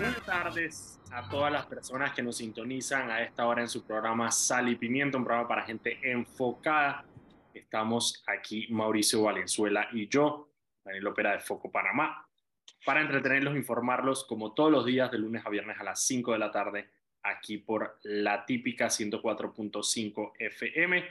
buenas tardes a todas las personas que nos sintonizan a esta hora en su programa Sal y Pimiento, un programa para gente enfocada. Estamos aquí Mauricio Valenzuela y yo, Daniel Opera de Foco Panamá, para entretenerlos, informarlos como todos los días de lunes a viernes a las 5 de la tarde aquí por la típica 104.5 FM.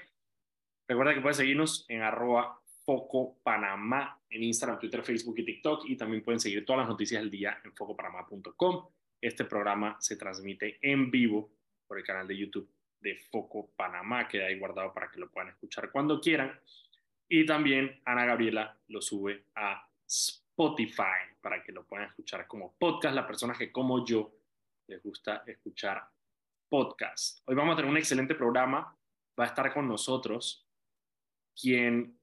Recuerda que puedes seguirnos en arroba Foco Panamá en Instagram, Twitter, Facebook y TikTok y también pueden seguir todas las noticias del día en focopanamá.com. Este programa se transmite en vivo por el canal de YouTube de Foco Panamá, queda ahí guardado para que lo puedan escuchar cuando quieran. Y también Ana Gabriela lo sube a Spotify para que lo puedan escuchar como podcast, la persona que como yo les gusta escuchar podcast. Hoy vamos a tener un excelente programa. Va a estar con nosotros quien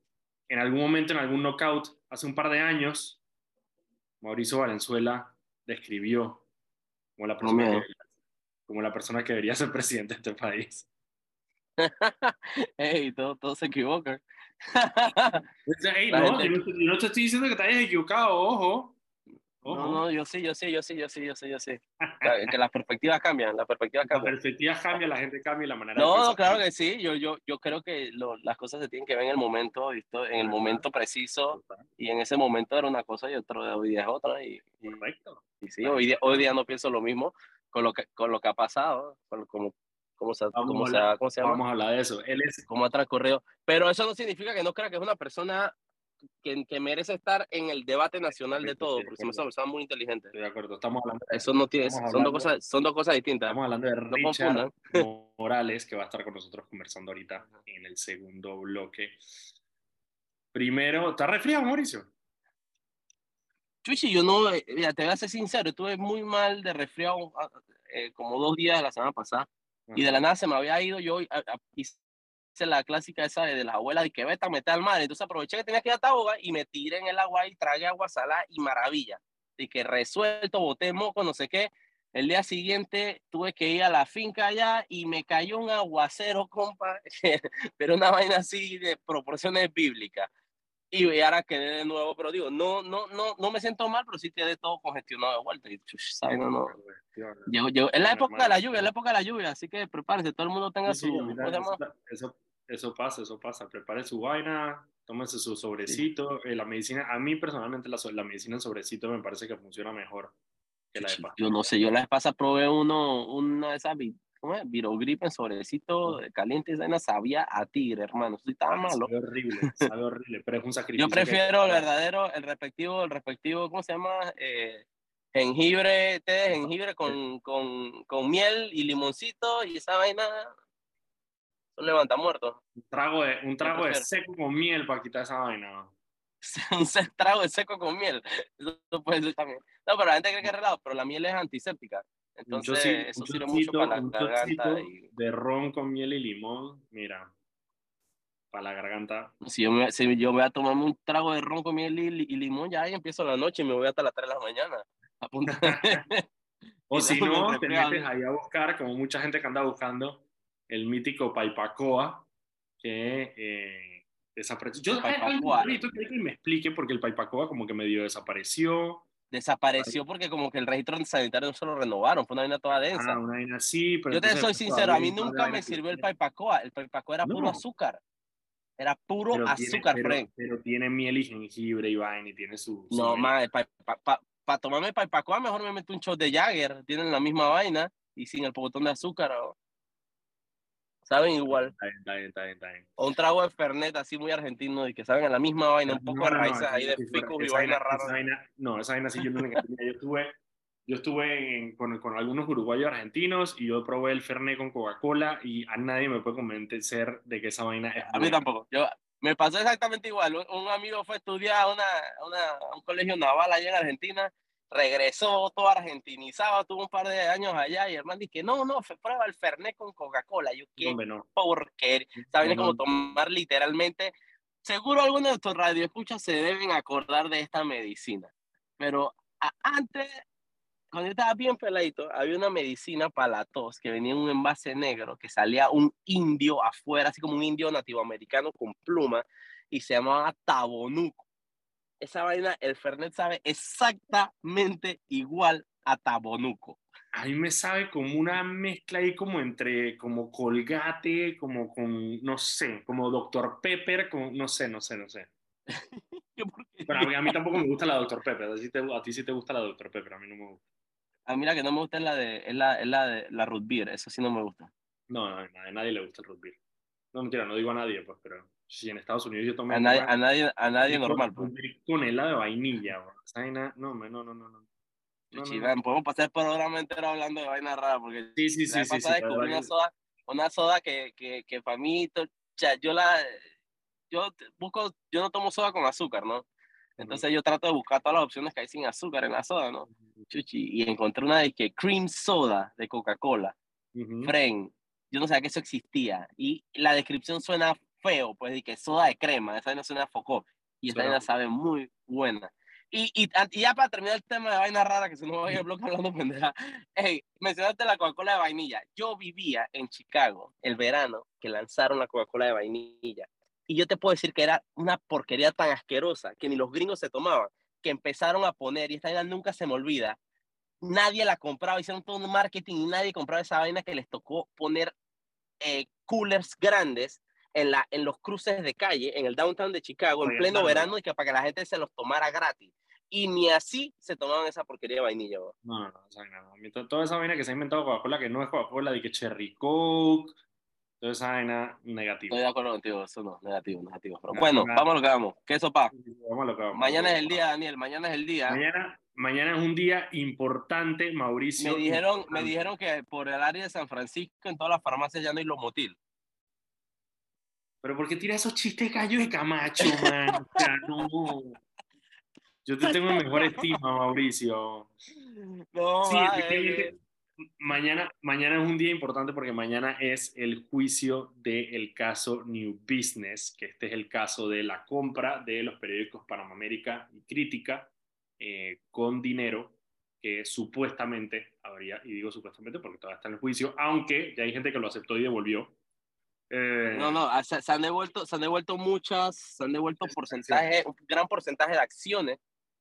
en algún momento, en algún knockout, hace un par de años, Mauricio Valenzuela describió como la persona, que, como la persona que debería ser presidente de este país. Ey, todos todo se equivocan. Ey, no, yo, no, yo no te estoy diciendo que te hayas equivocado, ojo. No, no, yo sí, yo sí, yo sí, yo sí, yo sí, yo sí. que las perspectivas cambian, las perspectivas cambian. Las perspectivas cambian, la gente cambia la manera no, No, claro que sí, yo, yo, yo creo que lo, las cosas se tienen que ver en el momento, ¿visto? en el momento preciso, y en ese momento era una cosa y otro, hoy día es otra. Y, y, Correcto. Y sí, hoy día, hoy día no pienso lo mismo con lo que, con lo que ha pasado, con, como, cómo se, cómo, se, ¿cómo se llama? Vamos a hablar de eso. Él es... Cómo ha transcurrido. Pero eso no significa que no crea que es una persona que, que, merece estar en el debate nacional de todo, porque se me está muy inteligente. Estoy de acuerdo, estamos hablando. Eso no tiene, son, dos cosas, son dos cosas distintas. Estamos hablando de Richard Morales, que va a estar con nosotros conversando ahorita en el segundo bloque. Primero, ¿estás resfriado, Mauricio? Chuchi, yo no, eh, mira, te voy a ser sincero, estuve muy mal de resfriado ah, eh, como dos días de la semana pasada. Y de la nada se me había ido yo la clásica esa de, las abuelas de que vete a meter al mar. Entonces aproveché que tenía que ir a Taboga y me tiré en el agua y tragué agua salada y maravilla. Y que resuelto, boté moco, no sé qué. El día siguiente tuve que ir a la finca allá y me cayó un aguacero, compa, pero una vaina así de proporciones bíblicas. Y ahora quedé de nuevo, pero digo, no, no, no, no me siento mal, pero sí quedé todo congestionado de vuelta. Y, ¿sabes? No, no. es la época de la lluvia, es la época de la lluvia, así que prepárese, todo el mundo tenga su... eso, eso pasa, eso pasa. Prepare su vaina, tómese su sobrecito. Eh, la medicina, a mí personalmente la, la, medicina en sobrecito me parece que funciona mejor que la de pasta. Yo no sé, yo la pasada probé uno, una de esas, ¿cómo es? Virogrip en sobrecito caliente, esa vaina sabía a tigre, hermano. Eso estaba malo. Sabe horrible, sabe horrible, pero es un sacrificio. Yo prefiero el verdadero, el respectivo, el respectivo, ¿cómo se llama? Eh, jengibre, té de jengibre con, con, con miel y limoncito y esa vaina levanta muerto. Un trago de, un trago de seco con miel para quitar esa vaina. un trago de seco con miel. Eso puede ser también. No, pero la gente cree que es relado, pero la miel es antiséptica. Entonces, eso sirve mucho para la garganta. Y... De ron con miel y limón, mira, para la garganta. Si yo, me, si yo voy a tomarme un trago de ron con miel y, y, limón, ya ahí empiezo la noche y me voy hasta las 3 de la mañana. o si no, te metes ahí a buscar, como mucha gente que anda buscando, el mítico Paipacoa, que eh, desapareció. Yo necesito que me explique porque el Paipacoa como que medio desapareció. Desapareció porque como que el registro sanitario no se lo renovaron, fue una vaina toda densa. Ah, una vaina así, pero Yo te soy sincero, a mí nunca me sirvió el Paipacoa, el Paipacoa era puro azúcar. Era puro azúcar, tiene, pero, tiene miel y jengibre y vaina y tiene su... no, más, para pa, pa, pa, tomarme Paipacoa mejor me meto un shot de Jagger, tienen la misma vaina y sin el botón de azúcar. ¿o? Saben igual. Está bien, está bien, está bien, está bien. O un trago de Fernet así muy argentino y que saben a la misma vaina, un poco de raíces ahí de ficus y vaina rara. no, esa vaina sí yo no Yo estuve, yo estuve con, con, algunos uruguayos argentinos y yo probé el Fernet con Coca-Cola y a nadie me puede convencer de que esa vaina es A mí tampoco. Yo, me pasó exactamente igual. Un, amigo fue a estudiar a, una, una, un colegio naval allá en Argentina regresó todo argentinizado, tuvo un par de años allá y el man dice, no, no, prueba el Fernet con Coca-Cola. Yo, qué no. porque, ¿saben? como tomar literalmente. Seguro algunos de estos radioescuchas se deben acordar de esta medicina. Pero antes, cuando yo estaba bien peladito, había una medicina para la tos que venía en un envase negro, que salía un indio afuera, así como un indio nativo americano con pluma, y se llamaba Tabonuco esa vaina, el Fernet sabe exactamente igual Atabonuco. A mí me sabe como una mezcla ahí como entre, como Colgate, como con, no sé, como Dr. Pepper, como, no sé, no sé, no sé. Pero a mí, a mí, tampoco me gusta la Dr. Pepper, a ti, te, a ti sí te gusta la Dr. Pepper, a mí no me gusta. A mí la que no me gusta es la de, es la, es la de la root beer, eso sí no me gusta. No, no, a nadie le gusta el root beer. No, mentira, no digo a nadie, pues, pero si en Estados Unidos yo tomé... A nadie, a nadie, a nadie normal, pues. Con helado de vainilla, no, no, no, no, no. no. No, no, podemos pasar el programa entero hablando de vaina rara, porque sí, sí, sí, sí, sí una soda, una soda que, que, que para mí, yo la, yo busco, yo no tomo soda con azúcar, ¿no? Entonces yo trato de buscar todas las opciones que hay sin azúcar en la soda, ¿no? Chuchi, y encontré una de que cream soda de Coca-Cola, uh Fren, yo no sabía que eso existía, y la descripción suena feo, pues, de que soda de crema, esa no suena focó, y esta vaina sabe muy buena. Y, y, ya para terminar el tema de vaina rara, que se nos va a ir el bloque hablando pendeja, hey, mencionaste la Coca-Cola de vainilla. Yo vivía en Chicago el verano que lanzaron la Coca-Cola de vainilla. Y yo te puedo decir que era una porquería tan asquerosa que ni los gringos se tomaban, que empezaron a poner, y esta vaina nunca se me olvida, nadie la compraba, hicieron todo un marketing y nadie compraba esa vaina que les tocó poner eh, coolers grandes en, la, en los cruces de calle, en el downtown de Chicago, en pleno verano, y que para que la gente se los tomara gratis. Y ni así se tomaban esa porquería de vainilla. No, no, no, o sea, no. Toda esa vaina que se ha inventado Coca-Cola, que no es Coca-Cola, de que Cherry Coke, toda esa vaina negativa. Estoy de acuerdo contigo, eso no, negativo, negativo. Pero bueno, vamos a lo que vamos. ¿Qué sopa? Vamos a lo que vamos. Mañana es el día, Daniel, mañana es el día. Mañana, mañana es un día importante, Mauricio. Me dijeron, me dijeron que por el área de San Francisco en todas las farmacias ya no hay los motil. Pero ¿por qué tiras esos chistes gallo de Camacho, man? O sea, no. Yo te tengo mejor estima, Mauricio. No, sí, mañana, mañana es un día importante porque mañana es el juicio del caso New Business, que este es el caso de la compra de los periódicos Panamérica y Crítica eh, con dinero que supuestamente habría, y digo supuestamente porque todavía está en el juicio, aunque ya hay gente que lo aceptó y devolvió, eh, no, no, ah, se, han devuelto, se han devuelto muchas, se han devuelto porcentaje, un gran porcentaje de acciones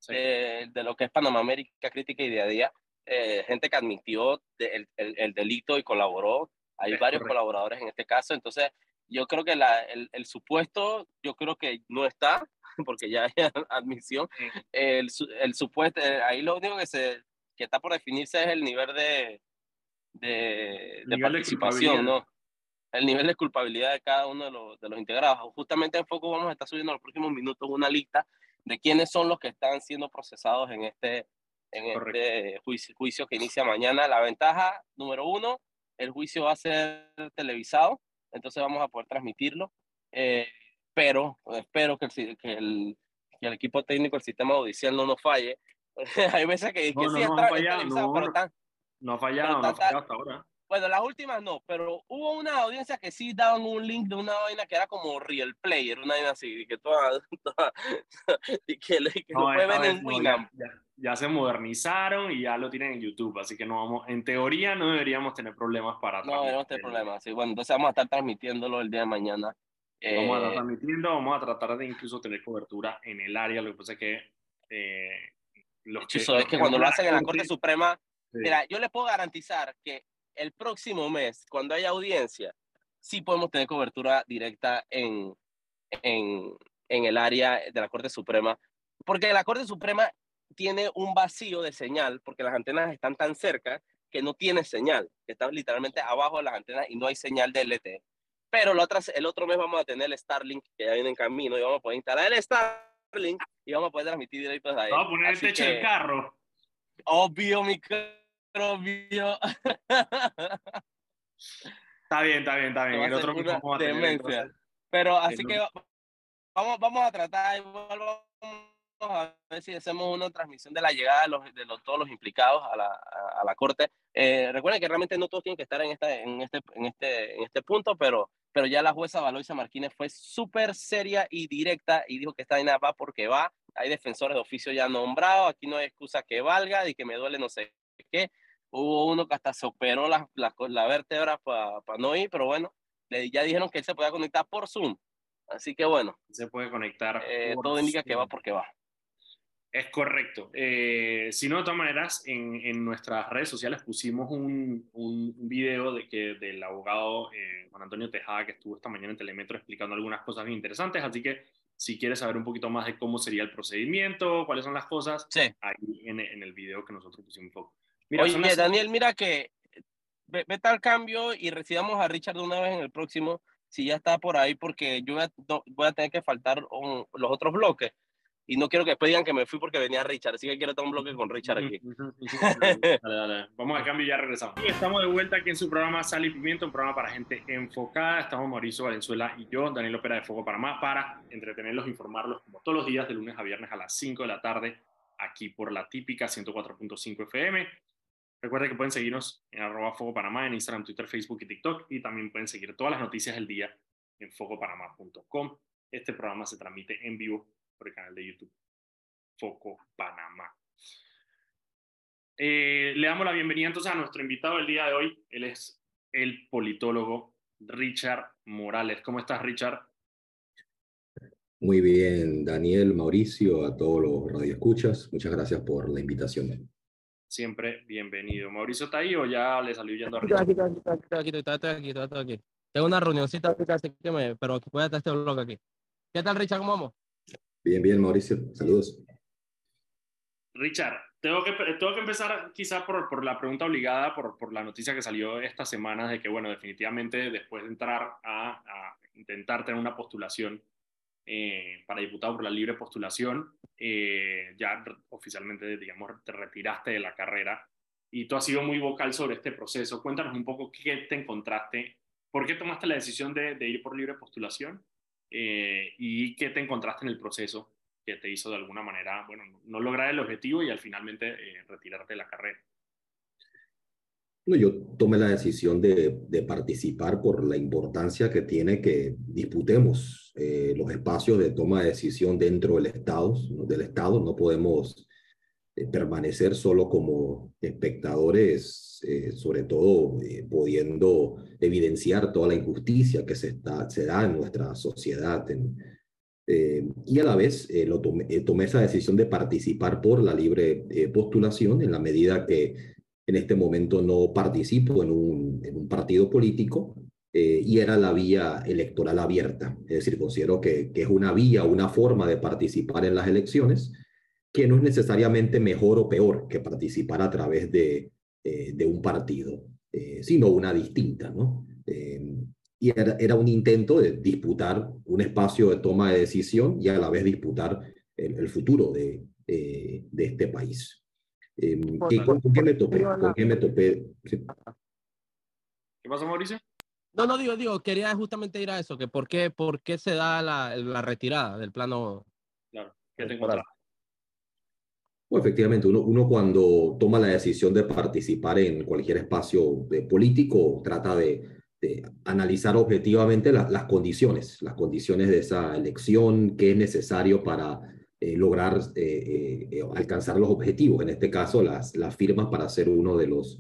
eh, de lo que es Panamá América Crítica y Día a Día. Eh, gente que admitió el, el, delito y colaboró. Hay varios colaboradores en este caso. Entonces, yo creo que la, el, el, supuesto, yo creo que no está, porque ya hay admisión. El, el supuesto, ahí lo único que, se, que está por definirse es el nivel de, de, de participación, ¿no? El nivel de culpabilidad de cada uno de los, de los integrados. Justamente en Foco vamos a estar subiendo en los próximos minutos una lista de quiénes son los que están siendo procesados en este, en este juicio, juicio, que inicia mañana. La ventaja, número uno, el juicio va a ser televisado, entonces vamos a poder transmitirlo, eh, pero espero que el, que, el, que el, equipo técnico, el sistema judicial no nos falle. Hay veces que, no, sí no, no, ha fallado, no, no ha fallado, no ha fallado hasta ahora. Bueno, las últimas no, pero hubo una audiencia que sí daban un link de una vaina que era como Real Player, una vaina así, que toda, y que, que no, lo ver en Winamp. Ya, ya, se modernizaron y ya lo tienen en YouTube, así que no vamos, en teoría no deberíamos tener problemas para No deberíamos tener problemas, sí, bueno, entonces vamos a estar transmitiéndolo el día de mañana. Vamos a estar eh, transmitiendo, vamos a tratar de incluso tener cobertura en el área, lo que pasa es que... Eh, los que, es que cuando lo hacen en la Corte Suprema, mira, yo les puedo garantizar que el próximo mes, cuando haya audiencia, sí podemos tener cobertura directa en, en, en el área de la Corte Suprema, porque la Corte Suprema tiene un vacío de señal, porque las antenas están tan cerca que no tiene señal, que está literalmente abajo de las antenas y no hay señal de LTE. Pero el otro, el otro mes vamos a tener el Starlink que ya viene en camino y vamos a poder instalar el Starlink y vamos a poder transmitir directo desde ahí. Vamos a poner el techo del carro. Obvio, mi Está bien, está bien, está bien. El otro vamos a Pero así que vamos, vamos a tratar, vamos a ver si hacemos una transmisión de la llegada de, los, de los, todos los implicados a la, a, la corte. Eh, recuerden que realmente no todos tienen que estar en, esta, en, este, en, este, en este punto, pero, pero ya la jueza Valoisa Martínez fue súper seria y directa y dijo que esta vaina va porque va. Hay defensores de oficio ya nombrados, aquí no hay excusa que valga y que me duele no sé qué. Hubo uno que hasta se operó la, la, la vértebra para no ir, pero bueno, le, ya dijeron que él se podía conectar por Zoom. Así que bueno. Se puede conectar. Eh, todo indica que va porque va. Es correcto. Eh, si no, de todas maneras, en, en, nuestras redes sociales pusimos un, un video de que, del abogado eh, Juan Antonio Tejada que estuvo esta mañana en Telemetro explicando algunas cosas bien interesantes. Así que si quieres saber un poquito más de cómo sería el procedimiento, cuáles son las cosas, sí. ahí en, en, el video que nosotros pusimos foco. Mira, Oye, Daniel, mira que ve, ve tal cambio y recibamos a Richard una vez en el próximo, si ya está por ahí, porque yo voy a, voy a tener que faltar un, los otros bloques y no quiero que después digan que me fui porque venía Richard, así que quiero tomar un bloque con Richard aquí. dale, dale. Vamos al cambio y ya regresamos. Y estamos de vuelta aquí en su programa Sal y Pimiento, un programa para gente enfocada. Estamos Mauricio Valenzuela y yo, Daniel Opera de Fuego Panamá, para entretenerlos, informarlos como todos los días, de lunes a viernes a las 5 de la tarde, aquí por la típica 104.5 FM. Recuerden que pueden seguirnos en arroba Fuego Panamá en Instagram, Twitter, Facebook y TikTok y también pueden seguir todas las noticias del día en focopanamá.com. Este programa se transmite en vivo por el canal de YouTube Foco Panamá. Eh, le damos la bienvenida entonces a nuestro invitado del día de hoy. Él es el politólogo Richard Morales. ¿Cómo estás, Richard? Muy bien, Daniel, Mauricio, a todos los radioescuchas. Muchas gracias por la invitación. Siempre bienvenido. ¿Mauricio está ahí o ya le salió yendo arriba? Aquí, aquí, aquí, aquí, aquí, aquí, aquí. Tengo una reunioncita, que me, pero voy a estar este blog aquí. ¿Qué tal, Richard? ¿Cómo vamos? Bien, bien, Mauricio. Saludos. Richard, tengo que, tengo que empezar quizá por, por la pregunta obligada, por, por, la noticia que salió esta semana de que, bueno, definitivamente después de entrar a, a intentar tener una postulación eh, para diputado por la libre postulación, eh, ya oficialmente, digamos, te retiraste de la carrera y tú has sido muy vocal sobre este proceso. Cuéntanos un poco qué te encontraste, por qué tomaste la decisión de, ir por libre postulación eh, y qué te encontraste en el proceso que te hizo de alguna manera, bueno, no lograr el objetivo y al finalmente retirarte de la carrera. No, yo tomé la decisión de, participar por la importancia que tiene que disputemos eh, los espacios de toma de decisión dentro del Estado. Del Estado no podemos eh, permanecer solo como espectadores, eh, sobre todo pudiendo evidenciar toda la injusticia que se, está, se da en nuestra sociedad. Y a la vez lo tomé, tomé, esa decisión de participar por la libre postulación en la medida que en este momento no participo en un, partido político eh, y era la vía electoral abierta. Es decir, considero que, que, es una vía, una forma de participar en las elecciones que no es necesariamente mejor o peor que participar a través de, eh, un partido, eh, sino una distinta, ¿no? y era, un intento de disputar un espacio de toma de decisión y a la vez disputar el, futuro de este país. Eh, ¿qué, con, qué me topé? ¿Con qué me topé? Sí. ¿Qué pasa, Mauricio? No, no, digo, digo, quería justamente ir a eso, que por qué, por qué se da la, la retirada del plano. Claro, ¿qué te encontraste? Bueno, efectivamente, uno, uno cuando toma la decisión de participar en cualquier espacio de político trata de, de analizar objetivamente la, las condiciones, las condiciones de esa elección, qué es necesario para eh, lograr eh, eh, alcanzar los objetivos, en este caso las, las firmas para ser uno de los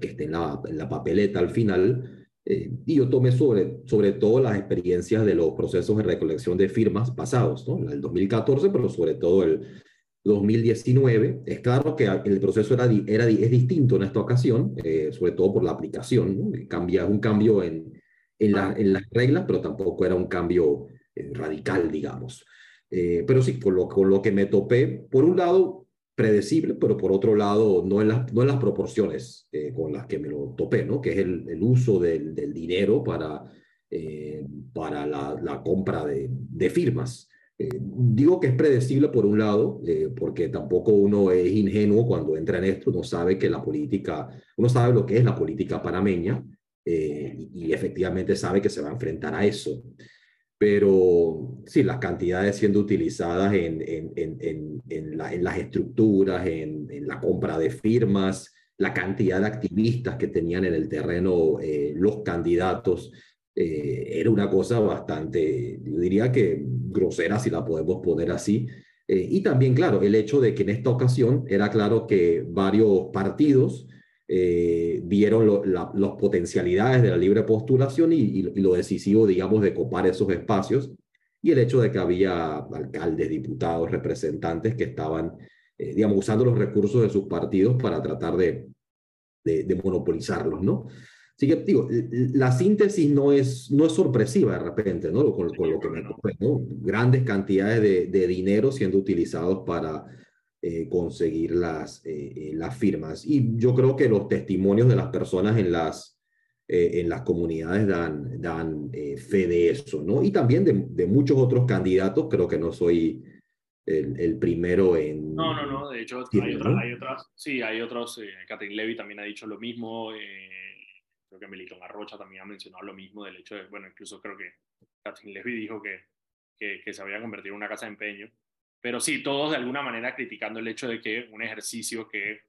que esté en la, papeleta al final. y yo tomé sobre, sobre todo las experiencias de los procesos de recolección de firmas pasados, ¿no? el 2014, pero sobre todo el 2019. Es claro que el proceso era, era, es distinto en esta ocasión, sobre todo por la aplicación. Cambia, un cambio en, en, la, en, las reglas, pero tampoco era un cambio radical, digamos. Eh, pero sí, con lo, con lo que me topé, por un lado, predecible, pero por otro lado, no en, las no en las proporciones eh, con las que me lo topé, ¿no? que es el, el uso del, del, dinero para, eh, para la, la, compra de, de firmas. digo que es predecible por un lado, porque tampoco uno es ingenuo cuando entra en esto, uno sabe que la política, uno sabe lo que es la política panameña y, y efectivamente sabe que se va a enfrentar a eso pero sí, las cantidades siendo utilizadas en, en, en, en la, las estructuras, en, la compra de firmas, la cantidad de activistas que tenían en el terreno eh, los candidatos, eh, era una cosa bastante, yo diría que grosera, si la podemos poner así. Eh, y también, claro, el hecho de que en esta ocasión era claro que varios partidos eh, vieron las potencialidades de la libre postulación y, lo decisivo, digamos, de copar esos espacios y el hecho de que había alcaldes, diputados, representantes que estaban digamos, usando los recursos de sus partidos para tratar de, de, monopolizarlos, ¿no? Así que, digo, la síntesis no es, no es sorpresiva de repente, ¿no? Con, lo que me ocurre, ¿no? Grandes cantidades de, de dinero siendo utilizados para eh, conseguir las, eh, eh, las firmas. Y yo creo que los testimonios de las personas en las, en las comunidades dan, dan fe de eso, ¿no? Y también de, de, muchos otros candidatos, creo que no soy el, el primero en... No, no, no, de hecho hay, otras, hay otras, sí, hay otros, Catherine Levy también ha dicho lo mismo, creo que Melitón Arrocha también ha mencionado lo mismo del hecho de, bueno, incluso creo que Catherine Levy dijo que, que, que se había convertido en una casa de empeño. Pero sí, todos de alguna manera criticando el hecho de que un ejercicio que,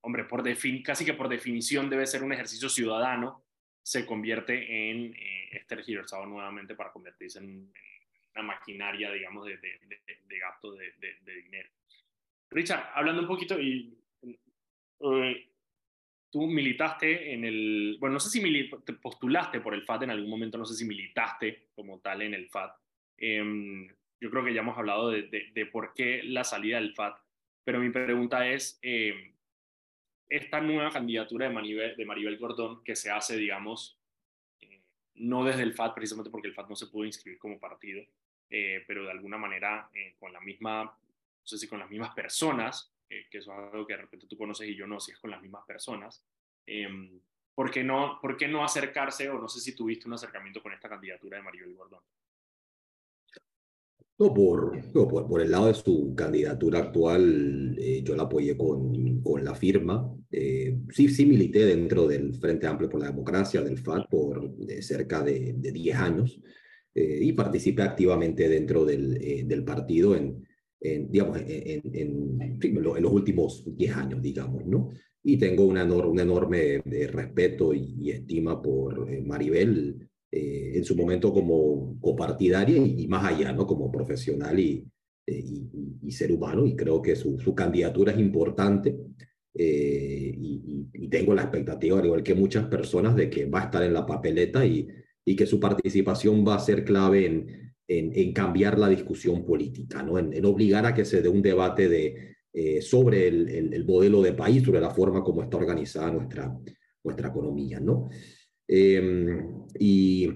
hombre, por defin casi que por definición debe ser un ejercicio ciudadano, se convierte en eh, estergiversado nuevamente para convertirse en una maquinaria, digamos, de, de, de, gasto de, dinero. Richard, hablando un poquito, y eh, tú militaste en el, bueno, no sé si te postulaste por el FAT en algún momento, no sé si militaste como tal en el FAT. Eh, yo creo que ya hemos hablado de, de, por qué la salida del FAT, pero mi pregunta es, eh, esta nueva candidatura de Maribel, de Maribel Gordón que se hace, digamos, eh, no desde el FAT, precisamente porque el FAT no se pudo inscribir como partido, eh, pero de alguna manera con la misma, no sé si con las mismas personas, que eso es algo que de repente tú conoces y yo no, si es con las mismas personas, ¿por, qué no, ¿por qué no acercarse, o no sé si tuviste un acercamiento con esta candidatura de Maribel Gordón? No, por, por, por, el lado de su candidatura actual, eh, yo la apoyé con, con la firma. Eh, sí, sí milité dentro del Frente Amplio por la Democracia, del FAT, por cerca de, de 10 años eh, y participé activamente dentro del, del partido en, en digamos, en, en, en, los últimos 10 años, digamos, ¿no? Y tengo una un enorme respeto y, y, estima por Maribel eh, en su momento como copartidaria y, más allá, ¿no? Como profesional y, eh, y, ser humano, y creo que su, su candidatura es importante. Eh, y, tengo la expectativa, al igual que muchas personas, de que va a estar en la papeleta y, y que su participación va a ser clave en, en, cambiar la discusión política, ¿no? En, obligar a que se dé un debate de, sobre el, el, el, modelo de país, sobre la forma como está organizada nuestra, nuestra economía, ¿no? Em, y,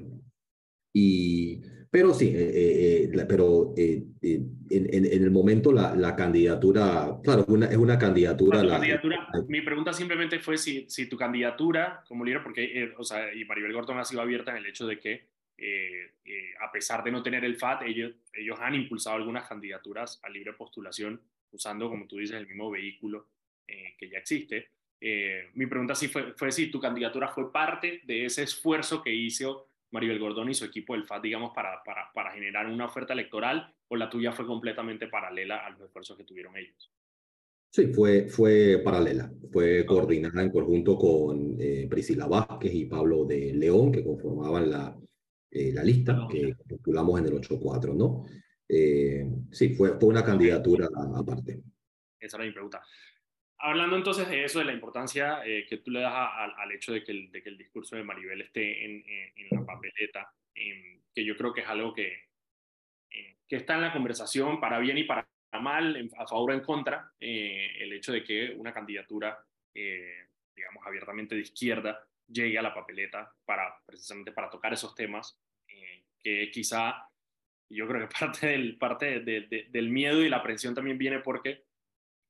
y, pero sí, eh, eh, pero eh, en, en, el momento la, la candidatura, claro, una, es una candidatura, la, candidatura mi pregunta simplemente fue si, si tu candidatura como líder, porque, o sea, y Maribel Gordon ha sido abierta en el hecho de que a pesar de no tener el FAT, ellos, ellos han impulsado algunas candidaturas a libre postulación usando, como tú dices, el mismo vehículo que ya existe. Eh, mi pregunta sí fue, fue si tu candidatura fue parte de ese esfuerzo que hizo Maribel Gordón y su equipo del FAT, digamos, para, para, para, generar una oferta electoral, o la tuya fue completamente paralela a los esfuerzos que tuvieron ellos. Sí, fue, fue paralela, fue coordinada en conjunto con eh, Priscila Vázquez y Pablo de León, que conformaban la, eh, la lista que postulamos en el 8-4, ¿no? sí, fue, fue una candidatura aparte. Esa era mi pregunta. Hablando entonces de eso, de la importancia eh, que tú le das al hecho de que, el, de que, el, discurso de Maribel esté en, en, la papeleta, em, que yo creo que es algo que, eh, que está en la conversación para bien y para mal, a favor o en contra, eh, el hecho de que una candidatura, digamos, abiertamente de izquierda llegue a la papeleta para precisamente para tocar esos temas, que quizá yo creo que parte del, parte del miedo y la aprensión también viene porque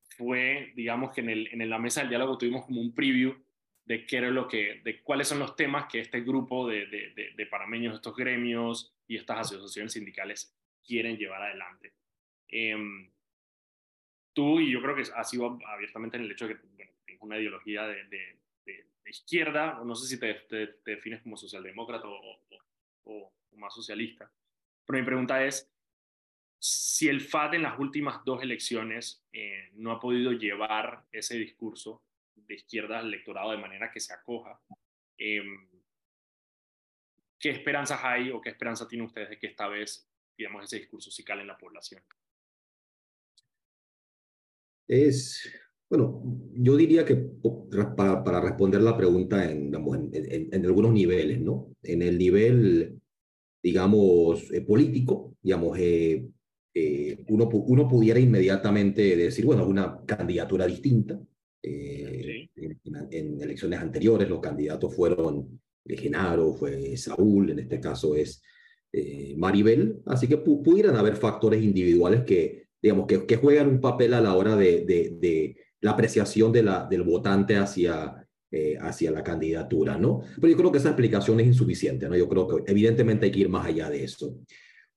fue, digamos que en, el, en la mesa del diálogo tuvimos como un preview de qué era lo que, de cuáles son los temas que este grupo de, de, de, parameños, estos gremios y estas asociaciones sindicales quieren llevar adelante. Em, tú, y yo creo que has sido abiertamente en el hecho de que bueno, tienes una ideología de, de, izquierda, no sé si te, te, defines como socialdemócrata o, o, o, más socialista, pero mi pregunta es, si el FAT en las últimas dos elecciones eh, no ha podido llevar ese discurso de izquierda al electorado de manera que se acoja, em, ¿qué esperanzas hay o qué esperanza tienen ustedes de que esta vez, digamos, ese discurso sí cale en la población? Es, bueno, yo diría que para, para responder la pregunta en, en, en, algunos niveles, ¿no? En el nivel, digamos, eh, político, digamos, eh, eh, uno, uno pudiera inmediatamente decir, bueno, una candidatura distinta. Eh, en, elecciones anteriores los candidatos fueron Genaro, fue Saúl, en este caso es Maribel, así que pudieran haber factores individuales que, digamos, que, que, juegan un papel a la hora de, de, de la apreciación de la, del votante hacia, eh, hacia la candidatura, ¿no? Pero yo creo que esa explicación es insuficiente, ¿no? Yo creo que evidentemente hay que ir más allá de eso.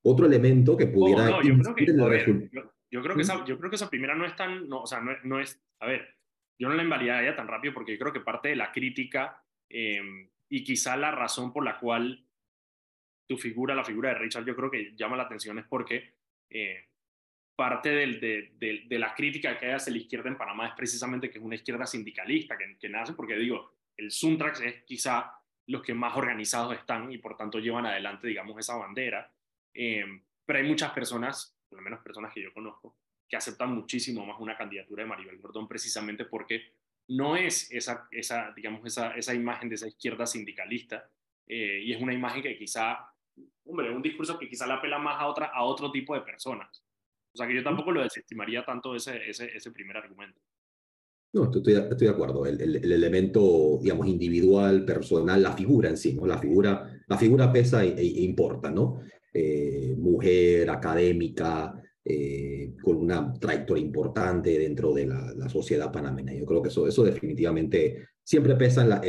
Otro elemento que pudiera... Oh, yo, creo que, yo, creo que esa, yo creo que esa primera no es tan, no, o sea, no, no es, a ver, yo no la invalidaría tan rápido porque yo creo que parte de la crítica em, y quizá la razón por la cual tu figura, la figura de Richard, yo creo que llama la atención es porque eh, parte del, de, de, la crítica que hay hacia la izquierda en Panamá es precisamente que es una izquierda sindicalista, que, que nace porque, digo, el Suntrax es quizá los que más organizados están y por tanto llevan adelante, digamos, esa bandera. Eh, pero hay muchas personas, por lo menos personas que yo conozco, que aceptan muchísimo más una candidatura de Maribel Gordón precisamente porque no es esa, esa digamos, esa, esa imagen de esa izquierda sindicalista eh, y es una imagen que quizá, hombre, un discurso que quizá la apela más a, otra, a otro tipo de personas. O sea que yo tampoco lo desestimaría tanto ese, ese, ese primer argumento. No, estoy, estoy de acuerdo. El, el, elemento, digamos, individual, personal, la figura en sí, ¿no? La figura, la figura pesa e, e importa, ¿no? Eh, mujer, académica, eh, con una trayectoria importante dentro de la, sociedad panameña. Yo creo que eso, eso definitivamente siempre pesa en, la,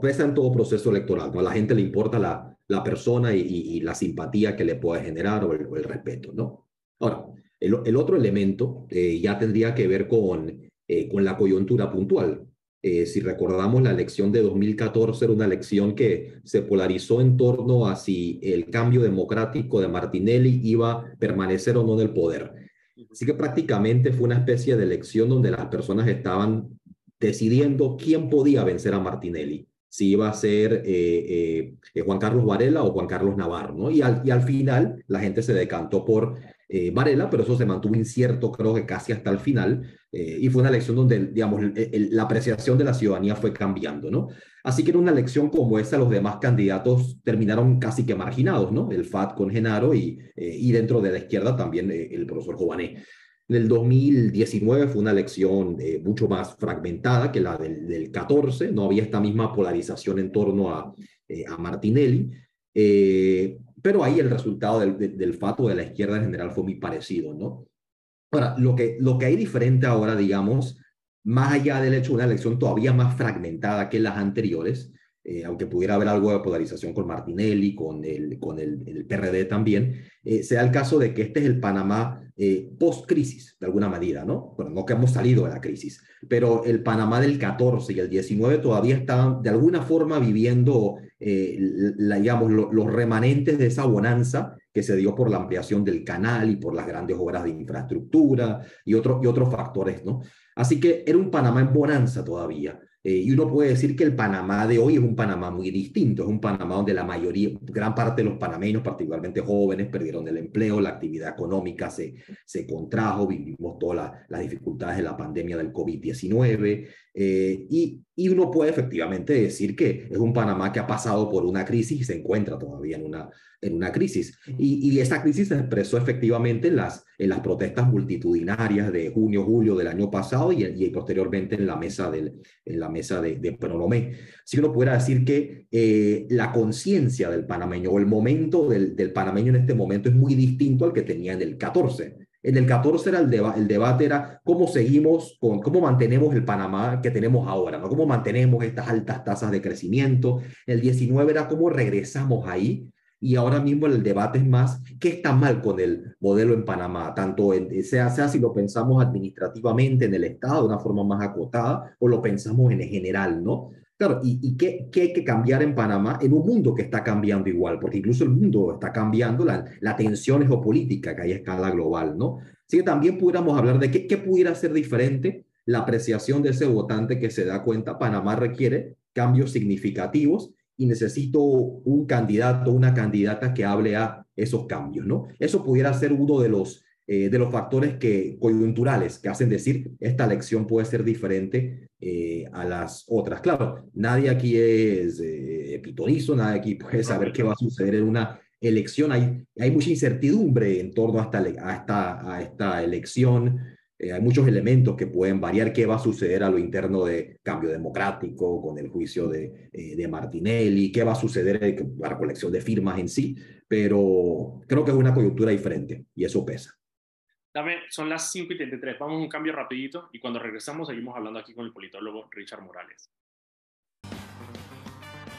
pesa en todo proceso electoral. A la gente le importa la, la persona y, la simpatía que le puede generar o el, o el respeto, ¿no? Ahora, el, otro elemento eh, ya tendría que ver con, con la coyuntura puntual. Eh, si recordamos, la elección de 2014 era una elección que se polarizó en torno a si el cambio democrático de Martinelli iba a permanecer o no en el poder. Así que prácticamente fue una especie de elección donde las personas estaban decidiendo quién podía vencer a Martinelli, si iba a ser Juan Carlos Varela o Juan Carlos Navarro, ¿no? Y al, y al final la gente se decantó por eh, Varela, pero eso se mantuvo incierto creo que casi hasta el final, eh, y fue una elección donde, digamos, la apreciación de la ciudadanía fue cambiando, ¿no? Así que en una elección como esa, los demás candidatos terminaron casi que marginados, ¿no? El FAT con Genaro y, eh, y dentro de la izquierda también el profesor Jované. En el 2019 fue una elección mucho más fragmentada que la del, del, 14, no había esta misma polarización en torno a, a Martinelli. Eh, pero ahí el resultado del, del, fato de la izquierda en general fue muy parecido, ¿no? Ahora, lo que, lo que hay diferente ahora, digamos, más allá del hecho de una elección todavía más fragmentada que las anteriores, eh, aunque pudiera haber algo de polarización con Martinelli, con el, con el, el PRD también, eh, sea el caso de que este es el Panamá eh, post-crisis, de alguna medida, ¿no? Bueno, no que hemos salido de la crisis, pero el Panamá del 14 y el 19 todavía están de alguna forma viviendo, la, digamos, los remanentes de esa bonanza que se dio por la ampliación del canal y por las grandes obras de infraestructura y, otro, y otros factores, ¿no? Así que era un Panamá en bonanza todavía. Eh, y uno puede decir que el Panamá de hoy es un Panamá muy distinto, es un Panamá donde la mayoría, gran parte de los panameños, particularmente jóvenes, perdieron el empleo, la actividad económica se, se contrajo, vivimos todas las dificultades de la pandemia del COVID-19, eh, y, y, uno puede efectivamente decir que es un Panamá que ha pasado por una crisis y se encuentra todavía en una, en una crisis. Y, y esa crisis se expresó efectivamente en las, en las protestas multitudinarias de junio, julio del año pasado y, y posteriormente en la mesa, del, en la mesa de, de Pronomé. Si uno pudiera decir que eh, la conciencia del panameño o el momento del, del panameño en este momento es muy distinto al que tenía en el 14. En el 14 era el, deba el debate era cómo seguimos con, cómo mantenemos el Panamá que tenemos ahora, ¿no? Cómo mantenemos estas altas tasas de crecimiento. El 19 era cómo regresamos ahí. Y ahora mismo el debate es más, ¿qué está mal con el modelo en Panamá? Tanto en, sea, sea si lo pensamos administrativamente en el Estado de una forma más acotada o lo pensamos en general, ¿no? Claro, ¿y, qué, qué, hay que cambiar en Panamá en un mundo que está cambiando igual? Porque incluso el mundo está cambiando, la, la tensión geopolítica que hay a escala global, ¿no? Así que también pudiéramos hablar de qué, qué pudiera ser diferente la apreciación de ese votante que se da cuenta, Panamá requiere cambios significativos y necesito un candidato, una candidata que hable a esos cambios, ¿no? Eso pudiera ser uno de los eh, de los factores que, coyunturales que hacen decir esta elección puede ser diferente eh, a las otras. Claro, nadie aquí es eh, pitonizo, nadie aquí puede saber qué va a suceder en una, elección. Hay, hay mucha incertidumbre en torno a esta, a esta, a esta elección. Eh, hay muchos elementos que pueden variar. ¿Qué va a suceder a lo interno de cambio democrático con el juicio de, eh, de Martinelli? ¿Qué va a suceder con la colección de firmas en sí? Pero creo que es una coyuntura diferente y eso pesa. Dame, son las 5 y 33. Vamos a un cambio rapidito y cuando regresamos seguimos hablando aquí con el politólogo Richard Morales.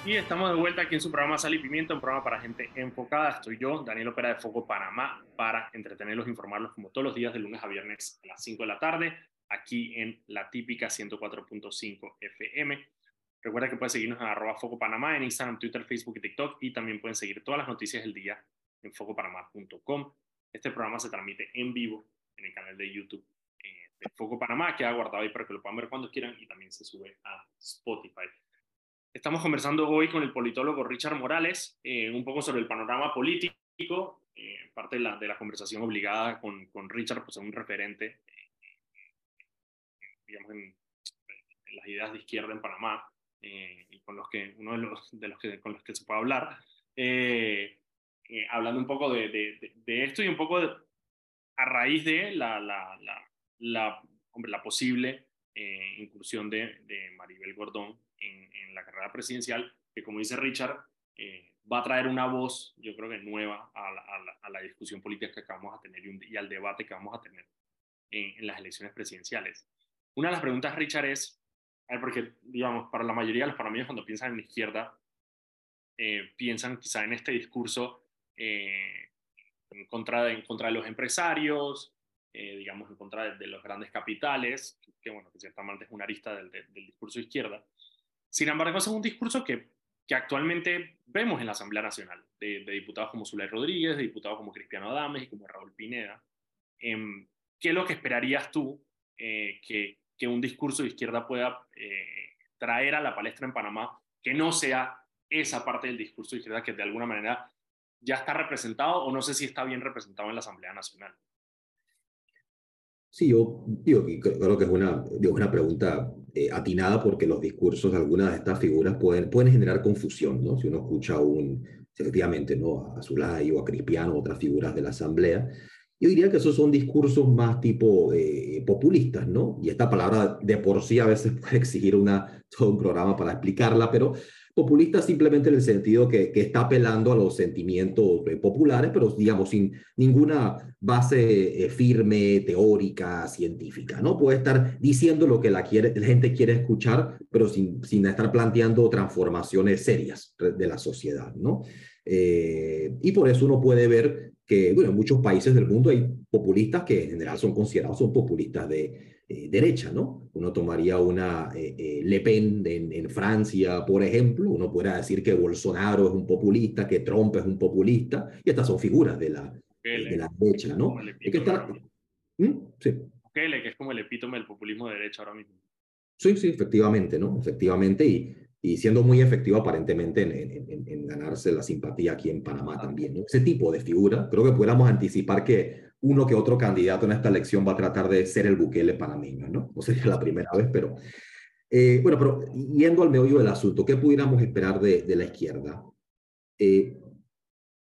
Y estamos de vuelta aquí en su programa Sal y Pimiento, un programa para gente enfocada. Estoy yo, Daniel Opera de Foco Panamá, para entretenerlos informarlos como todos los días de lunes a viernes a las 5 de la tarde, aquí en la típica 104.5 FM. Recuerda que pueden seguirnos en arroba Foco Panamá en Instagram, Twitter, Facebook y TikTok y también pueden seguir todas las noticias del día en focopanamá.com. Este programa se transmite en vivo en el canal de YouTube eh, de Foco Panamá, queda guardado ahí para que lo puedan ver cuando quieran y también se sube a Spotify. Estamos conversando hoy con el politólogo Richard Morales eh, un poco sobre el panorama político, eh, parte de la, de la, conversación obligada con, con Richard, pues es un referente, eh, digamos, en, en, las ideas de izquierda en Panamá, y con los que, uno de los, de los que, con los que se puede hablar, hablando un poco de, de, de, esto y un poco a raíz de la, la, la, la, hombre, la posible incursión de, de Maribel Gordón en, en, la carrera presidencial, que como dice Richard, eh, va a traer una voz, yo creo que nueva a la, a la, a la discusión política que vamos a tener y, un, y, al debate que vamos a tener en, en, las elecciones presidenciales. Una de las preguntas, Richard, es, porque, digamos, para la mayoría de los panameños cuando piensan en la izquierda, eh, piensan quizá en este discurso eh, en, contra de, en contra de los empresarios, eh, digamos, en contra de, de, los grandes capitales, que, bueno, que ciertamente es una arista del, del, del discurso izquierda, sin embargo, es un discurso que, que actualmente vemos en la Asamblea Nacional, de, de diputados como Zulay Rodríguez, de diputados como Cristiano Adames y como Raúl Pineda. Eh, ¿Qué es lo que esperarías tú eh, que, que, un discurso de izquierda pueda eh, traer a la palestra en Panamá que no sea esa parte del discurso de izquierda que de alguna manera ya está representado o no sé si está bien representado en la Asamblea Nacional? Sí, yo digo, creo que es una, digo, una pregunta eh, atinada porque los discursos de algunas de estas figuras pueden, pueden generar confusión, ¿no? Si uno escucha a un, efectivamente, ¿no? A Zulay o a Crispiano, otras figuras de la Asamblea, yo diría que esos son discursos más tipo eh, populistas, ¿no? Y esta palabra de por sí a veces puede exigir una, todo un programa para explicarla, pero populista simplemente en el sentido que, está apelando a los sentimientos eh, populares, pero digamos sin ninguna base eh, firme, teórica, científica, ¿no? Puede estar diciendo lo que la gente quiere escuchar, pero sin, sin estar planteando transformaciones serias de la sociedad, ¿no? Eh, y por eso uno puede ver que, bueno, en muchos países del mundo hay populistas que en general son considerados son populistas de, eh, derecha, ¿no? Uno tomaría una eh, eh, Le Pen en, en, Francia, por ejemplo, uno podría decir que Bolsonaro es un populista, que Trump es un populista, y estas son figuras de la, de la derecha, ¿no? Es que está... ¿Mm? Sí. que es como el epítome del populismo de derecha ahora mismo. Sí, sí, efectivamente, ¿no? Efectivamente, y, y siendo muy efectivo aparentemente en, en, en, ganarse la simpatía aquí en Panamá también, ¿no? Ese tipo de figura, creo que pudiéramos anticipar que uno que otro candidato en esta elección va a tratar de ser el Bukele panameño, ¿no? No sería la primera vez, pero... Eh, bueno, pero yendo al meollo del asunto, ¿qué pudiéramos esperar de, de la izquierda? Eh,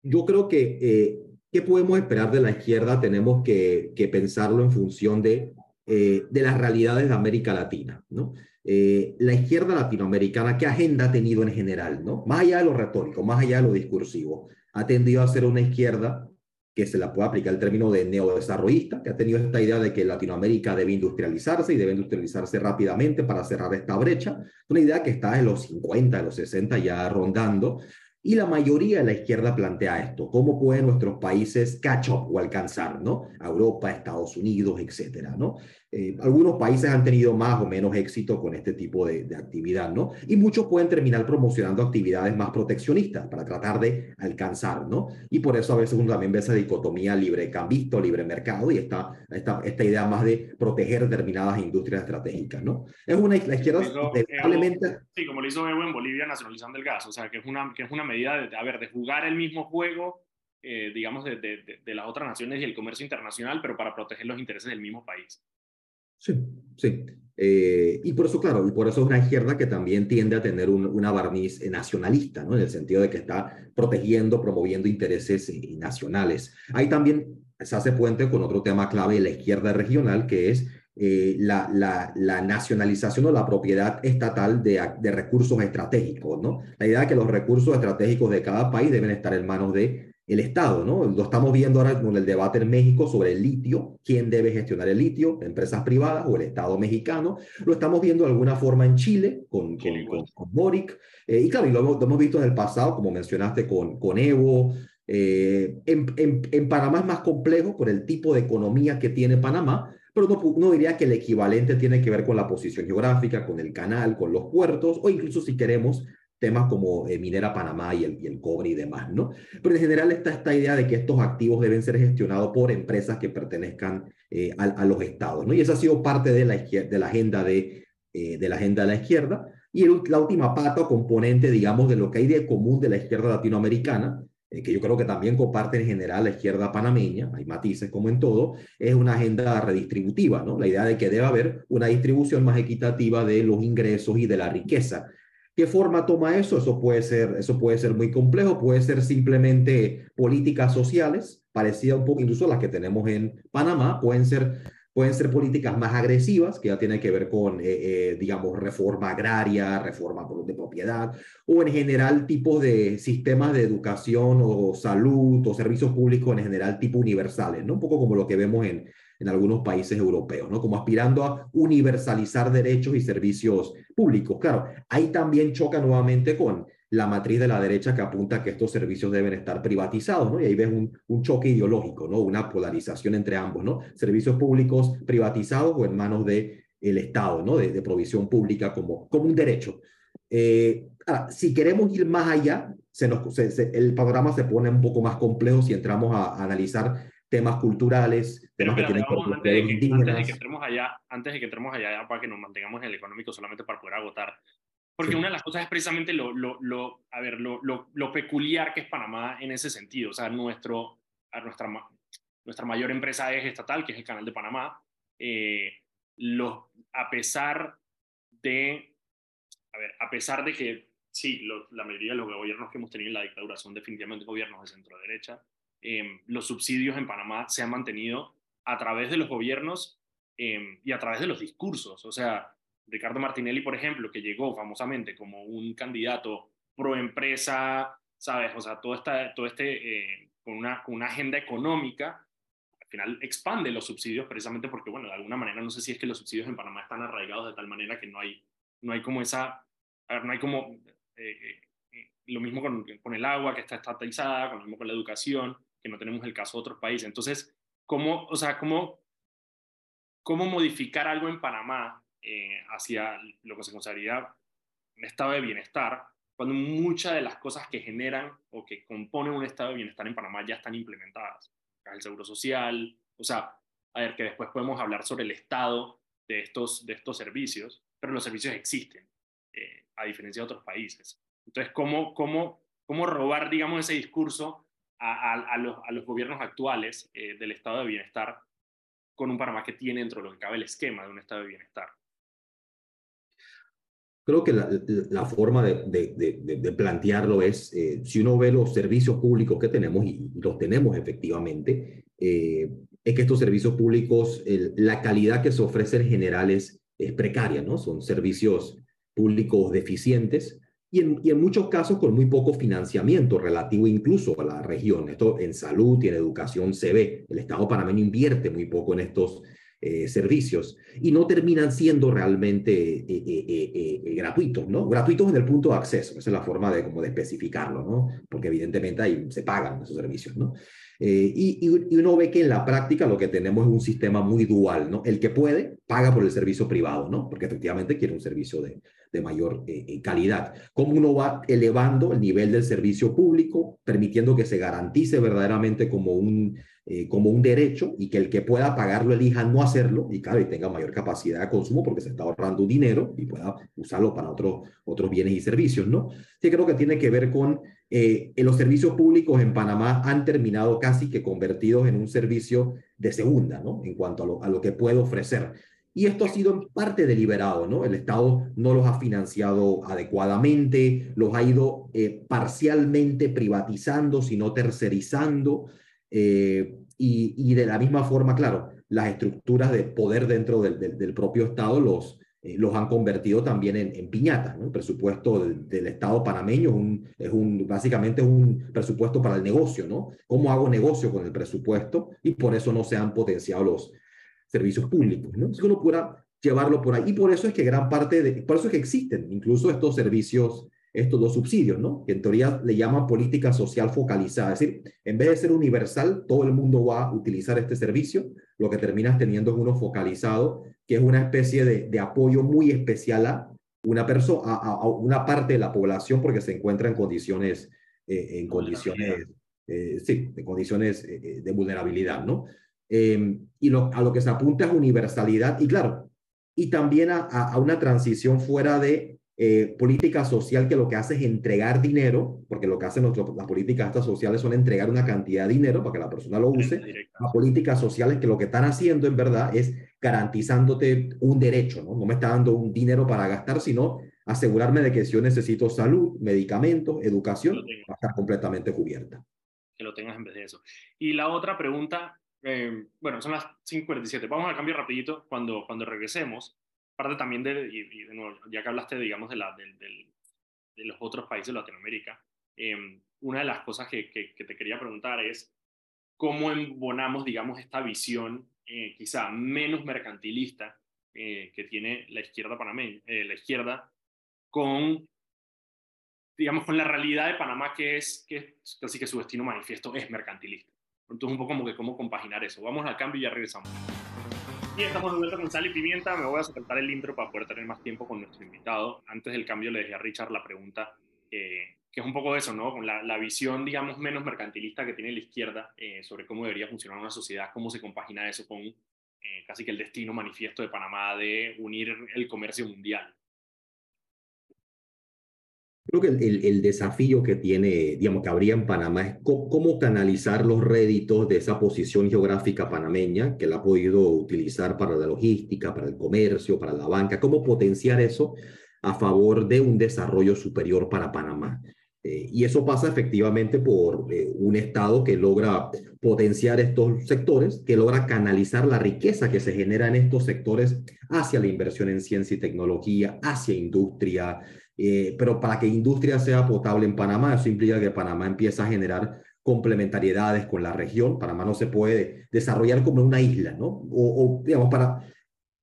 yo creo que, eh, ¿qué podemos esperar de la izquierda? Tenemos que, que pensarlo en función de, eh, de las realidades de América Latina, ¿no? Eh, la izquierda latinoamericana, ¿qué agenda ha tenido en general, ¿no? Más allá de lo retórico, más allá de lo discursivo, ha tendido a ser una izquierda que se la puede aplicar el término de neodesarrollista, que ha tenido esta idea de que Latinoamérica debe industrializarse y debe industrializarse rápidamente para cerrar esta brecha. Una idea que está en los 50, en los 60 ya rondando. Y la mayoría de la izquierda plantea esto, cómo pueden nuestros países catch up o alcanzar, ¿no? Europa, Estados Unidos, etcétera, ¿no? Eh, algunos países han tenido más o menos éxito con este tipo de, de, actividad, ¿no? Y muchos pueden terminar promocionando actividades más proteccionistas para tratar de alcanzar, ¿no? Y por eso a veces uno también ve esa dicotomía libre cambista, libre mercado y esta, esta, esta idea más de proteger determinadas industrias estratégicas, ¿no? Es una la izquierda probablemente... Sí, como lo hizo Evo en Bolivia nacionalizando el gas, o sea, que es una, que es una medida de, a ver, de jugar el mismo juego, eh, digamos, de, de, de las otras naciones y el comercio internacional, pero para proteger los intereses del mismo país. Sí, sí. Eh, y por eso, claro, y por eso es una izquierda que también tiende a tener una barniz nacionalista, ¿no? En el sentido de que está protegiendo, promoviendo intereses eh, nacionales. Ahí también se hace puente con otro tema clave de la izquierda regional, que es eh, la, nacionalización o la propiedad estatal de, recursos estratégicos, ¿no? La idea de que los recursos estratégicos de cada país deben estar en manos de el Estado, ¿no? Lo estamos viendo ahora con el debate en México sobre el litio, quién debe gestionar el litio, empresas privadas o el Estado mexicano. Lo estamos viendo de alguna forma en Chile con, con, con, Boric. Eh, y claro, y lo hemos, visto en el pasado, como mencionaste, con, con Evo. Eh, en, en, en, Panamá es más complejo por el tipo de economía que tiene Panamá, pero no, no diría que el equivalente tiene que ver con la posición geográfica, con el canal, con los puertos, o incluso si queremos temas como eh, Minera Panamá y el, y el, cobre y demás, ¿no? Pero en general está esta idea de que estos activos deben ser gestionados por empresas que pertenezcan eh, a, a, los estados, ¿no? Y esa ha sido parte de la, de la agenda de, eh, de la agenda de la izquierda. Y el, la última pata o componente, digamos, de lo que hay de común de la izquierda latinoamericana, que yo creo que también comparte en general la izquierda panameña, hay matices como en todo, es una agenda redistributiva, ¿no? La idea de que debe haber una distribución más equitativa de los ingresos y de la riqueza ¿Qué forma toma eso? Eso puede ser, eso puede ser muy complejo, puede ser simplemente políticas sociales, parecidas un poco incluso a las que tenemos en Panamá, pueden ser, pueden ser políticas más agresivas, que ya tienen que ver con, eh, eh, digamos, reforma agraria, reforma de propiedad, o en general tipos de sistemas de educación o salud o servicios públicos en general tipo universales, ¿no? Un poco como lo que vemos en, en algunos países europeos, ¿no? Como aspirando a universalizar derechos y servicios públicos. Claro, ahí también choca nuevamente con la matriz de la derecha que apunta que estos servicios deben estar privatizados, ¿no? Y ahí ves un, un choque ideológico, ¿no? Una polarización entre ambos, ¿no? Servicios públicos privatizados o en manos del el Estado, ¿no? De, provisión pública como, como un derecho. Eh, si queremos ir más allá, se nos, el panorama se pone un poco más complejo si entramos a, a analizar temas culturales, temas que tienen que antes, de que, antes de que entremos allá, antes de que entremos allá, para que nos mantengamos en el económico solamente para poder agotar. Porque sí. una de las cosas es precisamente lo, lo, lo a ver, lo, lo, peculiar que es Panamá en ese sentido. O sea, nuestro, nuestra, nuestra mayor empresa es estatal, que es el Canal de Panamá. Eh, los, a pesar de, a ver, a pesar de que sí, la mayoría de los gobiernos que hemos tenido en la dictadura son definitivamente gobiernos de centro derecha, eh, los subsidios en Panamá se han mantenido a través de los gobiernos eh, y a través de los discursos. O sea, Ricardo Martinelli, por ejemplo, que llegó famosamente como un candidato pro empresa, ¿sabes? O sea, todo, esta, todo este, eh, con, una, con una agenda económica, al final expande los subsidios precisamente porque, bueno, de alguna manera, no sé si es que los subsidios en Panamá están arraigados de tal manera que no hay, no hay como esa, a ver, no hay como, eh, eh, lo mismo con, con, el agua que está estatalizada, con lo mismo con la educación, que no tenemos el caso de otros países. Entonces, ¿cómo, o sea, cómo, cómo modificar algo en Panamá eh, hacia lo que se consideraría un estado de bienestar, cuando muchas de las cosas que generan o que componen un estado de bienestar en Panamá ya están implementadas? El seguro social, o sea, a ver, que después podemos hablar sobre el estado de estos, de estos servicios, pero los servicios existen, eh, a diferencia de otros países. Entonces, ¿cómo, cómo, cómo robar, digamos, ese discurso a, los, gobiernos actuales eh, del estado de bienestar con un Panamá que tiene dentro de lo que cabe el esquema de un estado de bienestar. Creo que la, forma de, plantearlo es, eh, si uno ve los servicios públicos que tenemos, y los tenemos efectivamente, eh, es que estos servicios públicos, la calidad que se ofrece en general es, es precaria, ¿no? Son servicios públicos deficientes, y en, y en, muchos casos con muy poco financiamiento relativo incluso a la región. Esto en salud y en educación se ve. El Estado panameño invierte muy poco en estos eh, servicios y no terminan siendo realmente eh, eh, eh, gratuitos, ¿no? Gratuitos en el punto de acceso, esa es la forma de, como de especificarlo, ¿no? Porque evidentemente ahí se pagan esos servicios, ¿no? Y, y, uno ve que en la práctica lo que tenemos es un sistema muy dual, ¿no? El que puede paga por el servicio privado, ¿no? Porque efectivamente quiere un servicio de, de mayor eh, calidad. Cómo uno va elevando el nivel del servicio público, permitiendo que se garantice verdaderamente como un, eh, como un derecho y que el que pueda pagarlo elija no hacerlo y claro, y tenga mayor capacidad de consumo porque se está ahorrando dinero y pueda usarlo para otros otros bienes y servicios, ¿no? Sí creo que tiene que ver con eh, los servicios públicos en Panamá han terminado casi que convertidos en un servicio de segunda, ¿no? En cuanto a lo, a lo que puede ofrecer. Y esto ha sido en parte deliberado, ¿no? El Estado no los ha financiado adecuadamente, los ha ido eh, parcialmente privatizando, sino tercerizando. Eh, y, de la misma forma, claro, las estructuras de poder dentro del, propio Estado los, eh, los han convertido también en, piñatas. ¿no? El presupuesto del, Estado panameño es, un, es un, básicamente es un presupuesto para el negocio, ¿no? ¿Cómo hago negocio con el presupuesto? Y por eso no se han potenciado los, servicios públicos, ¿no? que uno pueda llevarlo por ahí. Y por eso es que gran parte de, por eso es que existen incluso estos servicios, estos dos subsidios, ¿no? Que en teoría le llaman política social focalizada. Es decir, en vez de ser universal, todo el mundo va a utilizar este servicio, lo que terminas teniendo es uno focalizado, que es una especie de, de apoyo muy especial a una persona, a, una parte de la población porque se encuentra en condiciones, eh, en condiciones, eh, sí, en condiciones eh, de vulnerabilidad, ¿no? Em, y lo, a lo que se apunta es universalidad y claro, y también a, a, una transición fuera de eh, política social que lo que hace es entregar dinero, porque lo que hacen las políticas estas sociales son entregar una cantidad de dinero para que la persona lo use, a políticas sociales que lo que están haciendo en verdad es garantizándote un derecho, ¿no? No me está dando un dinero para gastar, sino asegurarme de que si yo necesito salud, medicamentos, educación, va a estar completamente cubierta. Que lo tengas en vez de eso. Y la otra pregunta eh, bueno, son las 5.47. Vamos al cambio rapidito cuando, cuando regresemos. Parte también de, y, ya que hablaste, digamos, de, la, de, los otros países de Latinoamérica, eh, una de las cosas que, que, te quería preguntar es cómo embonamos, digamos, esta visión eh, quizá menos mercantilista que tiene la izquierda panameña, la izquierda, con digamos, con la realidad de Panamá, que es que casi que su destino manifiesto es mercantilista. Entonces, un poco como que cómo compaginar eso. Vamos al cambio y ya regresamos. Y estamos de vuelta con Sal y Pimienta. Me voy a saltar el intro para poder tener más tiempo con nuestro invitado. Antes del cambio le dejé a Richard la pregunta, eh, que es un poco eso, ¿no? Con la, la, visión, digamos, menos mercantilista que tiene la izquierda eh, sobre cómo debería funcionar una sociedad, cómo se compagina eso con eh, casi que el destino manifiesto de Panamá de unir el comercio mundial. Creo que el, el, desafío que tiene, digamos, que habría en Panamá es cómo, canalizar los réditos de esa posición geográfica panameña que la ha podido utilizar para la logística, para el comercio, para la banca, cómo potenciar eso a favor de un desarrollo superior para Panamá. Eh, y eso pasa efectivamente por eh, un Estado que logra potenciar estos sectores, que logra canalizar la riqueza que se genera en estos sectores hacia la inversión en ciencia y tecnología, hacia industria, eh, pero para que industria sea potable en Panamá, eso implica que Panamá empieza a generar complementariedades con la región. Panamá no se puede desarrollar como una isla, ¿no? O, digamos, para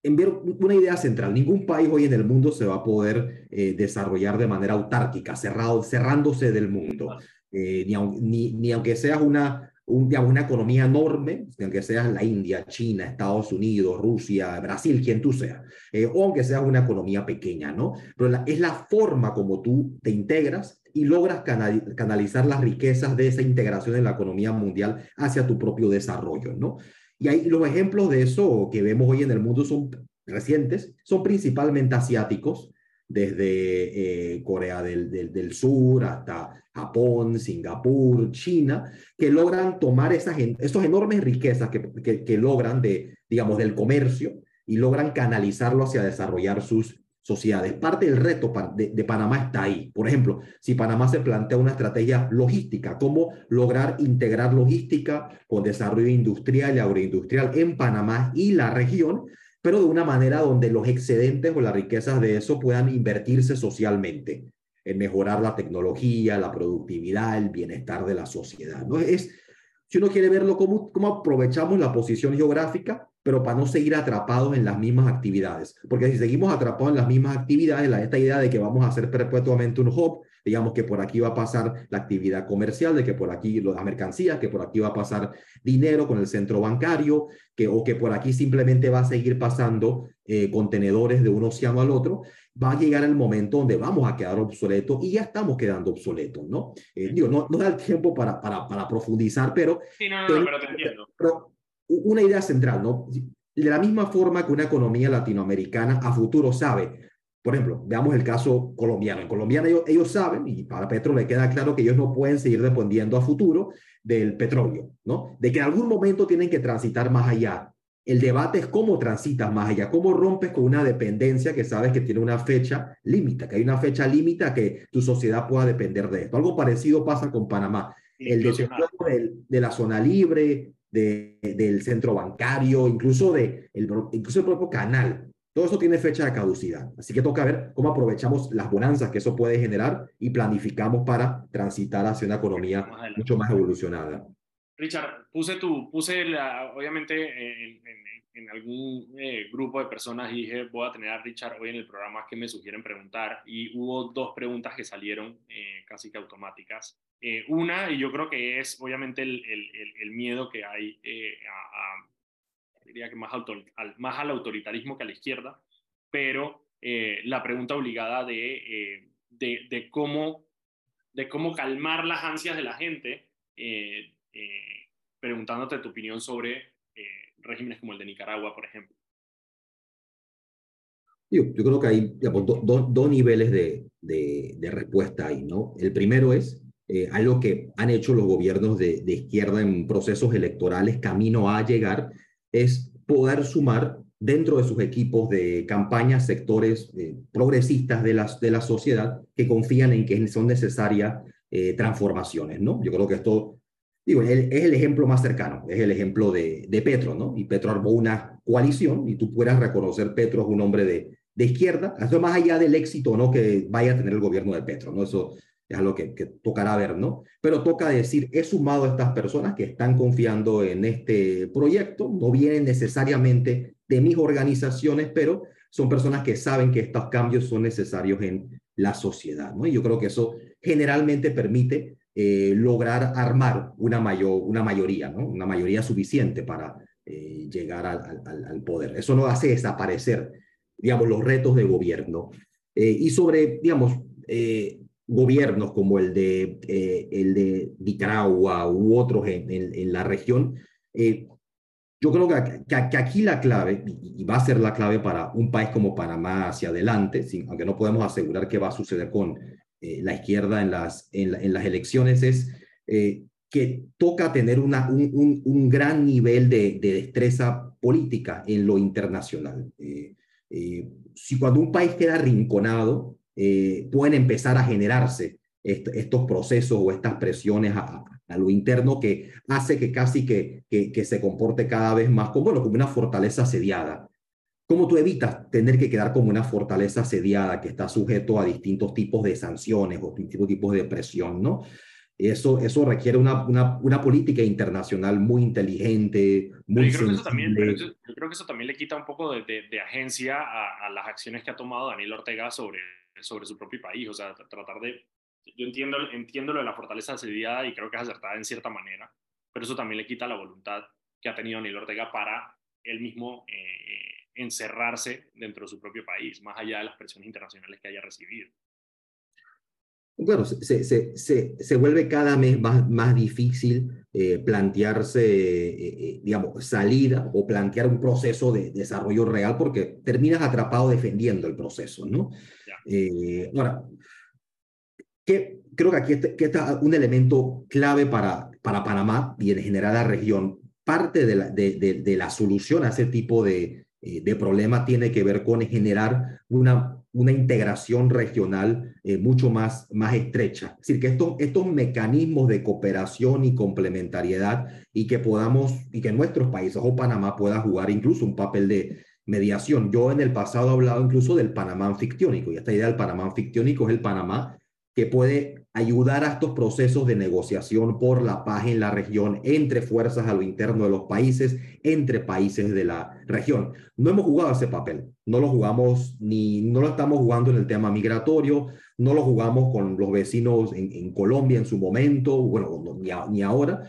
enviar una idea central, ningún país hoy en el mundo se va a poder eh, desarrollar de manera autárquica, cerrado, cerrándose del mundo. Eh, ni, ni, ni aunque seas una una economía enorme, aunque seas la India, China, Estados Unidos, Rusia, Brasil, quien tú seas, eh, o aunque seas una economía pequeña, ¿no? Pero es la forma como tú te integras y logras canalizar las riquezas de esa integración en la economía mundial hacia tu propio desarrollo, ¿no? Y ahí los ejemplos de eso que vemos hoy en el mundo son recientes, son principalmente asiáticos, desde eh, Corea del, del, Sur hasta Japón, Singapur, China, que logran tomar esas, esas enormes riquezas que, que, logran de, digamos, del comercio y logran canalizarlo hacia desarrollar sus sociedades. Parte del reto de, de, Panamá está ahí. Por ejemplo, si Panamá se plantea una estrategia logística, cómo lograr integrar logística con desarrollo industrial y agroindustrial en Panamá y la región, pero de una manera donde los excedentes o las riquezas de eso puedan invertirse socialmente en mejorar la tecnología, la productividad, el bienestar de la sociedad. ¿no? Es, si uno quiere verlo, cómo, aprovechamos la posición geográfica, pero para no seguir atrapados en las mismas actividades. Porque si seguimos atrapados en las mismas actividades, la, esta idea de que vamos a hacer perpetuamente un hub, digamos que por aquí va a pasar la actividad comercial, de que por aquí las mercancías, que por aquí va a pasar dinero con el centro bancario, que, o que por aquí simplemente va a seguir pasando eh, contenedores de un océano al otro, va a llegar el momento donde vamos a quedar obsoletos y ya estamos quedando obsoletos, ¿no? Eh, digo, no, no da el tiempo para, para, para profundizar, pero... Sí, no, no, pero te entiendo una idea central, ¿no? De la misma forma que una economía latinoamericana a futuro sabe, por ejemplo, veamos el caso colombiano. En Colombia ellos, ellos saben, y para Petro le queda claro que ellos no pueden seguir dependiendo a futuro del petróleo, ¿no? De que en algún momento tienen que transitar más allá el debate es cómo transitas más allá, cómo rompes con una dependencia que sabes que tiene una fecha límite, que hay una fecha límite que tu sociedad pueda depender de esto. Algo parecido pasa con Panamá. El desarrollo de la zona libre, del centro bancario, incluso, de el, incluso el propio canal. Todo eso tiene fecha de caducidad. Así que toca ver cómo aprovechamos las bonanzas que eso puede generar y planificamos para transitar hacia una economía mucho más evolucionada. Richard, puse tu, puse la, obviamente en, en, algún eh, grupo de personas dije, voy a tener a Richard hoy en el programa que me sugieren preguntar y hubo dos preguntas que salieron eh, casi que automáticas. Eh, una, y yo creo que es obviamente el, el, el miedo que hay a, diría que más, al, más al autoritarismo que a la izquierda, pero la pregunta obligada de, de, de, cómo, de cómo calmar las ansias de la gente eh, preguntándote tu opinión sobre eh, regímenes como el de Nicaragua, por ejemplo. Yo, yo creo que hay dos niveles de, de, respuesta ahí, ¿no? El primero es eh, algo que han hecho los gobiernos de, de, izquierda en procesos electorales camino a llegar, es poder sumar dentro de sus equipos de campaña sectores progresistas de la, de la sociedad que confían en que son necesarias transformaciones, ¿no? Yo creo que esto Digo, es el ejemplo más cercano, es el ejemplo de, de, Petro, ¿no? Y Petro armó una coalición y tú puedas reconocer Petro es un hombre de, de izquierda, eso más allá del éxito no que vaya a tener el gobierno de Petro, ¿no? Eso es algo que, tocará ver, ¿no? Pero toca decir, he sumado a estas personas que están confiando en este proyecto, no vienen necesariamente de mis organizaciones, pero son personas que saben que estos cambios son necesarios en la sociedad, ¿no? Y yo creo que eso generalmente permite eh, lograr armar una, mayor, una mayoría, ¿no? una mayoría suficiente para eh, llegar al, al, poder. Eso no hace desaparecer, digamos, los retos de gobierno. Eh, y sobre, digamos, gobiernos como el de, el de Nicaragua u otros en, en, la región, yo creo que, que, aquí la clave, y, va a ser la clave para un país como Panamá hacia adelante, sin, aunque no podemos asegurar qué va a suceder con eh, la izquierda en las, en, las elecciones es eh, que toca tener una, un, un, gran nivel de, de, destreza política en lo internacional. Eh, si cuando un país queda rinconado, pueden empezar a generarse estos procesos o estas presiones a, lo interno que hace que casi que, que, que, se comporte cada vez más como, bueno, como una fortaleza asediada. ¿Cómo tú evitas tener que quedar como una fortaleza asediada que está sujeto a distintos tipos de sanciones o distintos tipos de presión, ¿no? Eso, eso requiere una, una, una política internacional muy inteligente, muy yo creo, que eso también, yo creo que eso también le quita un poco de, de, agencia a, a, las acciones que ha tomado Daniel Ortega sobre, sobre su propio país. O sea, tratar de... Yo entiendo, entiendo lo de la fortaleza asediada y creo que es acertada en cierta manera, pero eso también le quita la voluntad que ha tenido Daniel Ortega para él mismo eh, encerrarse dentro de su propio país, más allá de las presiones internacionales que haya recibido. Bueno, se, se, se, se vuelve cada vez más, más difícil eh, plantearse, eh, eh, digamos, salida o plantear un proceso de desarrollo real porque terminas atrapado defendiendo el proceso, ¿no? ahora, que, creo que aquí está, que está un elemento clave para, para Panamá y en general la región. Parte de la, de, de, de la solución a ese tipo de, eh, de problema tiene que ver con generar una, una integración regional eh, mucho más, más estrecha. Es decir, que estos, estos mecanismos de cooperación y complementariedad y que podamos, y que nuestros países o Panamá pueda jugar incluso un papel de mediación. Yo en el pasado he hablado incluso del Panamá anfictiónico y esta idea del Panamá anfictiónico es el Panamá que puede ayudar a estos procesos de negociación por la paz en la región, entre fuerzas a lo interno de los países, entre países de la región. No hemos jugado ese papel, no lo jugamos ni, no lo estamos jugando en el tema migratorio, no lo jugamos con los vecinos en, Colombia en su momento, bueno, ni, ni, ahora.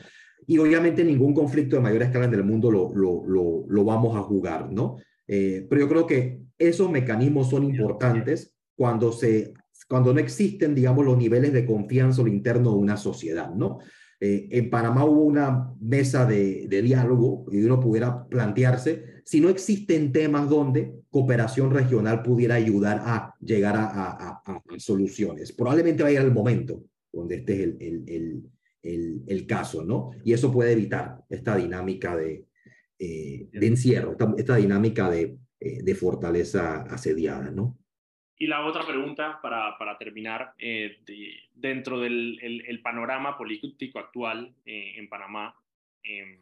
Y obviamente ningún conflicto de mayor escala en el mundo lo, lo, lo, lo vamos a jugar, ¿no? Eh, pero yo creo que esos mecanismos son importantes cuando se cuando no existen, digamos, los niveles de confianza lo interno de una sociedad, ¿no? Eh, en Panamá hubo una mesa de, diálogo y uno pudiera plantearse si no existen temas donde cooperación regional pudiera ayudar a llegar a, a, a, soluciones. Probablemente vaya el momento donde este es el, caso, ¿no? Y eso puede evitar esta dinámica de, de encierro, esta, dinámica de, de fortaleza asediada, ¿no? Y la otra pregunta para, para terminar, dentro del el, panorama político actual en Panamá, em,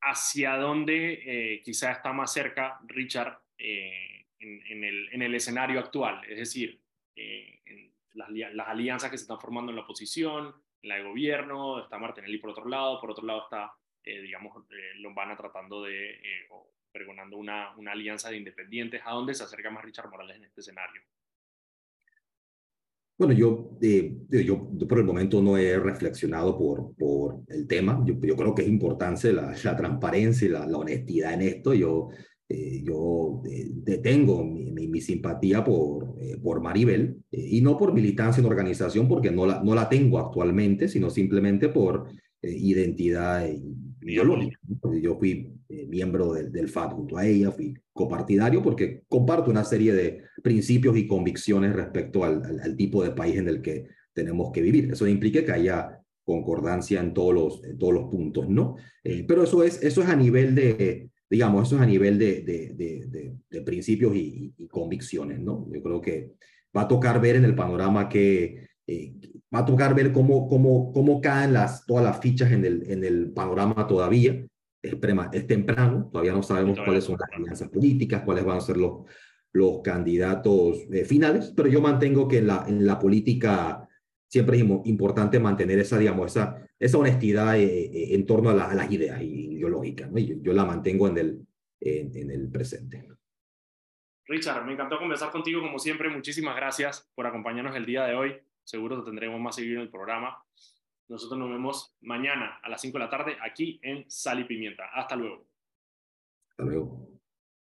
¿hacia dónde quizá está más cerca Richard en, el, en, el, escenario actual? Es decir, las, las, alianzas que se están formando en la oposición, en la de gobierno, está Martinelli por otro lado, por otro lado está, eh, digamos, eh, Lombana tratando de, eh, o pregonando una, una alianza de independientes. ¿A dónde se acerca más Richard Morales en este escenario? Bueno, yo, eh, yo, por el momento no he reflexionado por, por el tema. Yo, yo creo que es importante la, la transparencia y la, la, honestidad en esto. Yo eh, yo eh, tengo mi, simpatía por, eh, por Maribel y no por militancia en organización porque no la, no la tengo actualmente, sino simplemente por identidad ideológica. Yo fui miembro del, del FAT junto a ella, fui copartidario porque comparto una serie de principios y convicciones respecto al, al, tipo de país en el que tenemos que vivir. Eso implica que haya concordancia en todos los, en todos los puntos, ¿no? pero eso es, eso es a nivel de, digamos, eso es a nivel de, de, de, principios y, convicciones, ¿no? Yo creo que va a tocar ver en el panorama que, eh, va a tocar ver cómo, cómo, cómo caen las, todas las fichas en el, en el panorama todavía. Es, es temprano, todavía no sabemos cuáles son las alianzas políticas, cuáles van a ser los, los candidatos eh, finales, pero yo mantengo que en la, en la política siempre es importante mantener esa, digamos, esa, esa honestidad eh, en torno a, a, las ideas. Y ideológica, ¿no? Y yo, la mantengo en el, en, el presente. Richard, me encantó conversar contigo como siempre. Muchísimas gracias por acompañarnos el día de hoy. Seguro te tendremos más seguido en el programa. Nosotros nos vemos mañana a las 5 de la tarde aquí en Sal y Pimienta. Hasta luego. Hasta luego.